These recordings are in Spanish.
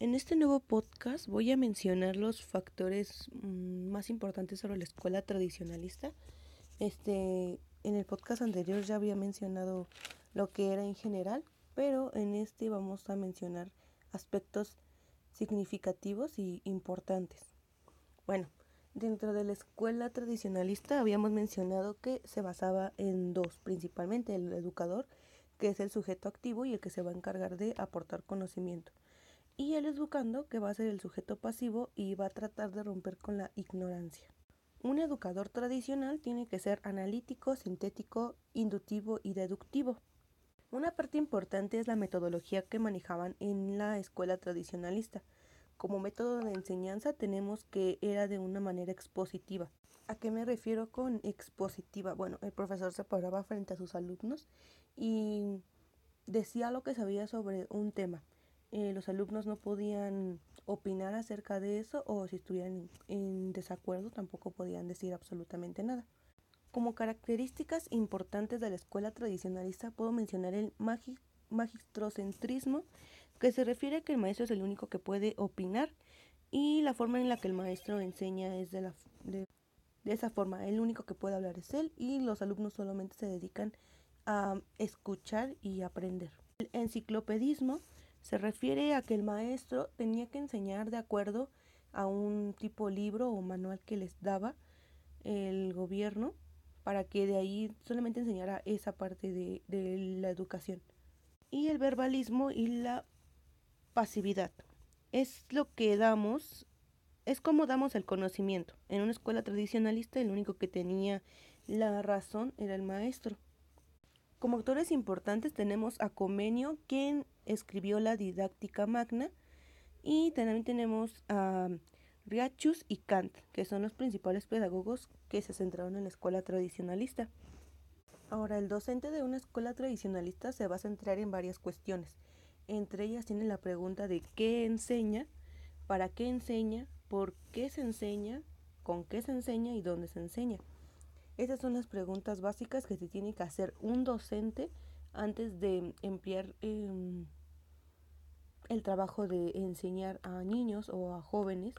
En este nuevo podcast voy a mencionar los factores mm, más importantes sobre la escuela tradicionalista. Este, en el podcast anterior ya había mencionado lo que era en general, pero en este vamos a mencionar aspectos significativos y importantes. Bueno, dentro de la escuela tradicionalista habíamos mencionado que se basaba en dos, principalmente el educador, que es el sujeto activo y el que se va a encargar de aportar conocimiento y el educando, que va a ser el sujeto pasivo y va a tratar de romper con la ignorancia. Un educador tradicional tiene que ser analítico, sintético, inductivo y deductivo. Una parte importante es la metodología que manejaban en la escuela tradicionalista. Como método de enseñanza tenemos que era de una manera expositiva. ¿A qué me refiero con expositiva? Bueno, el profesor se paraba frente a sus alumnos y decía lo que sabía sobre un tema. Eh, los alumnos no podían opinar acerca de eso o si estuvieran en, desacuerdo tampoco podían decir absolutamente nada. Como características importantes de la escuela tradicionalista puedo mencionar el magistrocentrismo, que se refiere a que el maestro es el único que puede opinar y la forma en la que el maestro enseña es de, la, de, de esa forma. El único que puede hablar es él y los alumnos solamente se dedican a escuchar y aprender. El enciclopedismo se refiere a que el maestro tenía que enseñar de acuerdo a un tipo libro o manual que les daba el gobierno para que de ahí solamente enseñara esa parte de, de la educación. Y el verbalismo y la pasividad. Es lo que damos, es como damos el conocimiento. En una escuela tradicionalista el único que tenía la razón era el maestro. Como autores importantes tenemos a Comenio, quien escribió la Didáctica Magna, y también tenemos a Riachus y Kant, que son los principales pedagogos que se centraron en la escuela tradicionalista. Ahora, el docente de una escuela tradicionalista se va a centrar en varias cuestiones. Entre ellas tiene la pregunta de qué enseña, para qué enseña, por qué se enseña, con qué se enseña y dónde se enseña. Esas son las preguntas básicas que se tiene que hacer un docente antes de emplear em, el trabajo de enseñar a niños o a jóvenes.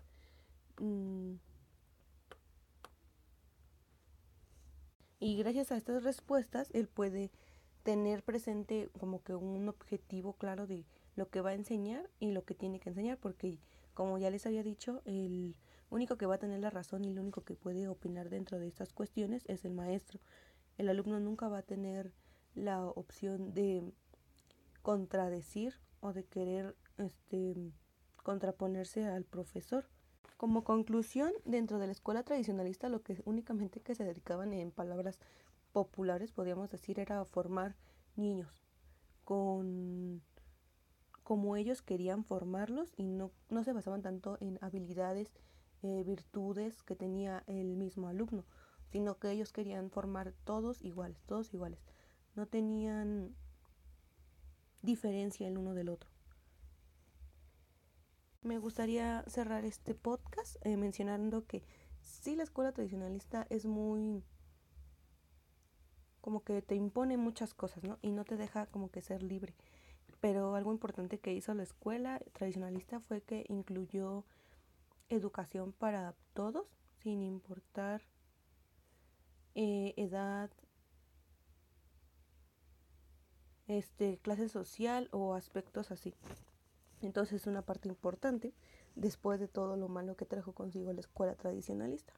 Mm. Y gracias a estas respuestas, él puede tener presente como que un objetivo claro de lo que va a enseñar y lo que tiene que enseñar, porque como ya les había dicho, el único que va a tener la razón y el único que puede opinar dentro de estas cuestiones es el maestro. El alumno nunca va a tener la opción de contradecir o de querer este, contraponerse al profesor. Como conclusión, dentro de la escuela tradicionalista lo que únicamente que se dedicaban en palabras populares, podríamos decir, era formar niños con como ellos querían formarlos y no, no se basaban tanto en habilidades eh, virtudes que tenía el mismo alumno, sino que ellos querían formar todos iguales, todos iguales. No tenían diferencia el uno del otro. Me gustaría cerrar este podcast eh, mencionando que sí la escuela tradicionalista es muy como que te impone muchas cosas, ¿no? Y no te deja como que ser libre. Pero algo importante que hizo la escuela tradicionalista fue que incluyó educación para todos, sin importar eh, edad, este, clase social o aspectos así. Entonces es una parte importante después de todo lo malo que trajo consigo la escuela tradicionalista.